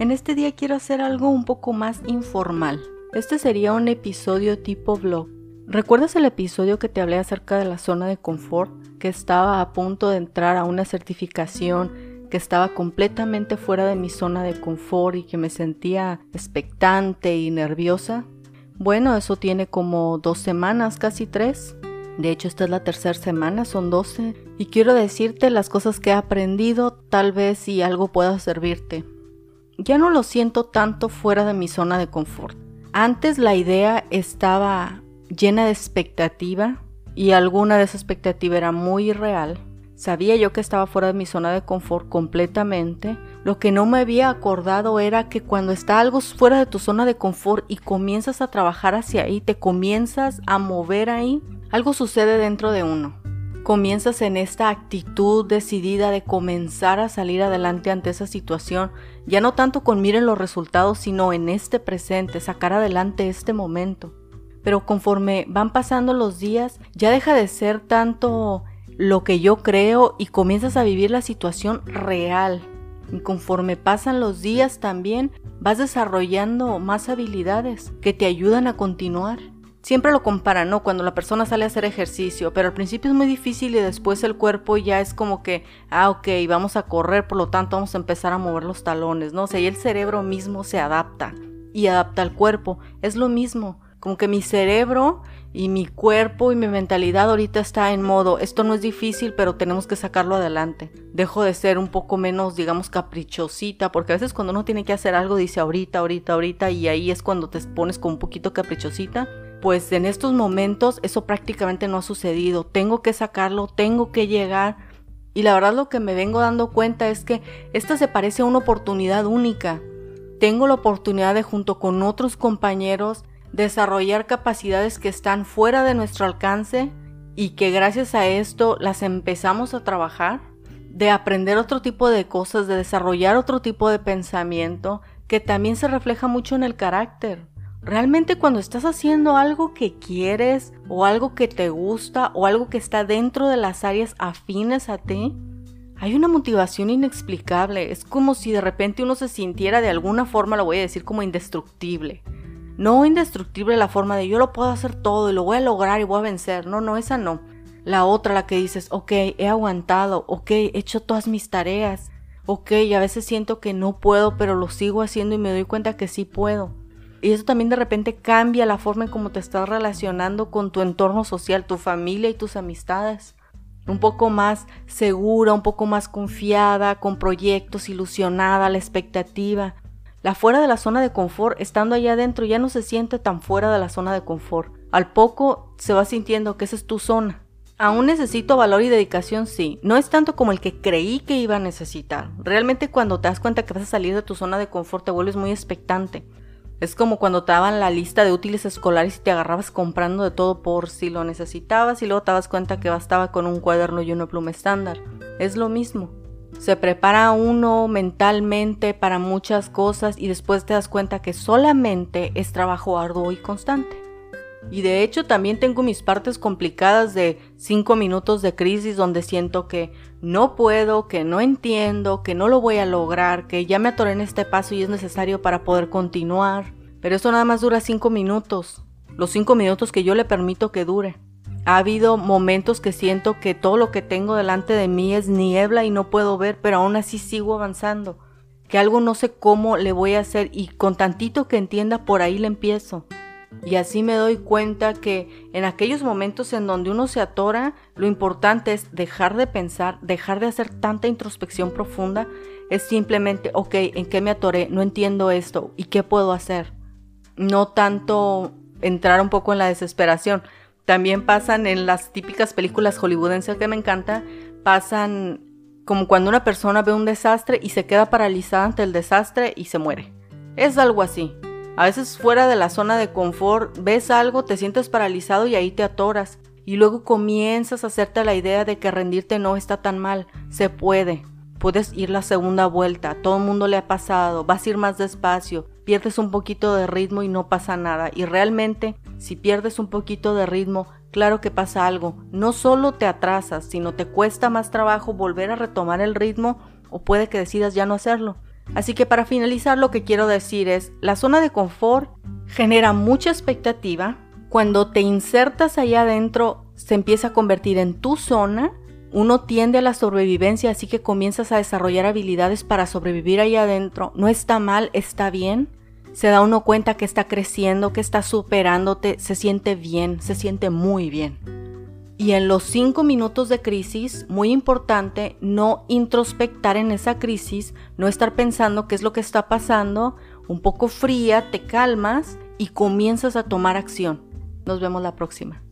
En este día quiero hacer algo un poco más informal. Este sería un episodio tipo vlog. ¿Recuerdas el episodio que te hablé acerca de la zona de confort? Que estaba a punto de entrar a una certificación, que estaba completamente fuera de mi zona de confort y que me sentía expectante y nerviosa. Bueno, eso tiene como dos semanas, casi tres. De hecho, esta es la tercera semana, son doce. Y quiero decirte las cosas que he aprendido, tal vez si algo pueda servirte ya no lo siento tanto fuera de mi zona de confort. Antes la idea estaba llena de expectativa y alguna de esa expectativa era muy irreal. Sabía yo que estaba fuera de mi zona de confort completamente. Lo que no me había acordado era que cuando está algo fuera de tu zona de confort y comienzas a trabajar hacia ahí, te comienzas a mover ahí, algo sucede dentro de uno comienzas en esta actitud decidida de comenzar a salir adelante ante esa situación, ya no tanto con miren los resultados, sino en este presente, sacar adelante este momento. Pero conforme van pasando los días, ya deja de ser tanto lo que yo creo y comienzas a vivir la situación real. Y conforme pasan los días también vas desarrollando más habilidades que te ayudan a continuar. Siempre lo comparan, ¿no? Cuando la persona sale a hacer ejercicio, pero al principio es muy difícil y después el cuerpo ya es como que, ah, ok, vamos a correr, por lo tanto vamos a empezar a mover los talones, ¿no? O sea, y el cerebro mismo se adapta y adapta al cuerpo. Es lo mismo, como que mi cerebro y mi cuerpo y mi mentalidad ahorita está en modo, esto no es difícil, pero tenemos que sacarlo adelante. Dejo de ser un poco menos, digamos, caprichosita, porque a veces cuando uno tiene que hacer algo dice ahorita, ahorita, ahorita, y ahí es cuando te pones como un poquito caprichosita pues en estos momentos eso prácticamente no ha sucedido. Tengo que sacarlo, tengo que llegar. Y la verdad lo que me vengo dando cuenta es que esta se parece a una oportunidad única. Tengo la oportunidad de junto con otros compañeros desarrollar capacidades que están fuera de nuestro alcance y que gracias a esto las empezamos a trabajar, de aprender otro tipo de cosas, de desarrollar otro tipo de pensamiento que también se refleja mucho en el carácter. Realmente cuando estás haciendo algo que quieres o algo que te gusta o algo que está dentro de las áreas afines a ti, hay una motivación inexplicable. Es como si de repente uno se sintiera de alguna forma, lo voy a decir como indestructible. No indestructible la forma de yo lo puedo hacer todo y lo voy a lograr y voy a vencer. No, no, esa no. La otra, la que dices, ok, he aguantado, ok, he hecho todas mis tareas, ok, a veces siento que no puedo, pero lo sigo haciendo y me doy cuenta que sí puedo. Y eso también de repente cambia la forma en cómo te estás relacionando con tu entorno social, tu familia y tus amistades. Un poco más segura, un poco más confiada, con proyectos, ilusionada, la expectativa. La fuera de la zona de confort, estando allá adentro, ya no se siente tan fuera de la zona de confort. Al poco se va sintiendo que esa es tu zona. Aún necesito valor y dedicación, sí. No es tanto como el que creí que iba a necesitar. Realmente cuando te das cuenta que vas a salir de tu zona de confort te vuelves muy expectante. Es como cuando te daban la lista de útiles escolares y te agarrabas comprando de todo por si lo necesitabas y luego te das cuenta que bastaba con un cuaderno y una pluma estándar. Es lo mismo. Se prepara uno mentalmente para muchas cosas y después te das cuenta que solamente es trabajo arduo y constante. Y de hecho también tengo mis partes complicadas de cinco minutos de crisis donde siento que no puedo, que no entiendo, que no lo voy a lograr, que ya me atoré en este paso y es necesario para poder continuar. Pero esto nada más dura cinco minutos, los cinco minutos que yo le permito que dure. Ha habido momentos que siento que todo lo que tengo delante de mí es niebla y no puedo ver, pero aún así sigo avanzando. Que algo no sé cómo le voy a hacer y con tantito que entienda por ahí le empiezo. Y así me doy cuenta que en aquellos momentos en donde uno se atora, lo importante es dejar de pensar, dejar de hacer tanta introspección profunda, es simplemente, ok, ¿en qué me atoré? No entiendo esto, ¿y qué puedo hacer? No tanto entrar un poco en la desesperación. También pasan en las típicas películas hollywoodenses que me encanta, pasan como cuando una persona ve un desastre y se queda paralizada ante el desastre y se muere. Es algo así. A veces fuera de la zona de confort ves algo, te sientes paralizado y ahí te atoras. Y luego comienzas a hacerte la idea de que rendirte no está tan mal, se puede. Puedes ir la segunda vuelta, todo el mundo le ha pasado, vas a ir más despacio, pierdes un poquito de ritmo y no pasa nada. Y realmente, si pierdes un poquito de ritmo, claro que pasa algo. No solo te atrasas, sino te cuesta más trabajo volver a retomar el ritmo o puede que decidas ya no hacerlo. Así que para finalizar lo que quiero decir es, la zona de confort genera mucha expectativa. Cuando te insertas allá adentro, se empieza a convertir en tu zona. Uno tiende a la sobrevivencia, así que comienzas a desarrollar habilidades para sobrevivir allá adentro. No está mal, está bien. Se da uno cuenta que está creciendo, que está superándote, se siente bien, se siente muy bien. Y en los cinco minutos de crisis, muy importante, no introspectar en esa crisis, no estar pensando qué es lo que está pasando, un poco fría, te calmas y comienzas a tomar acción. Nos vemos la próxima.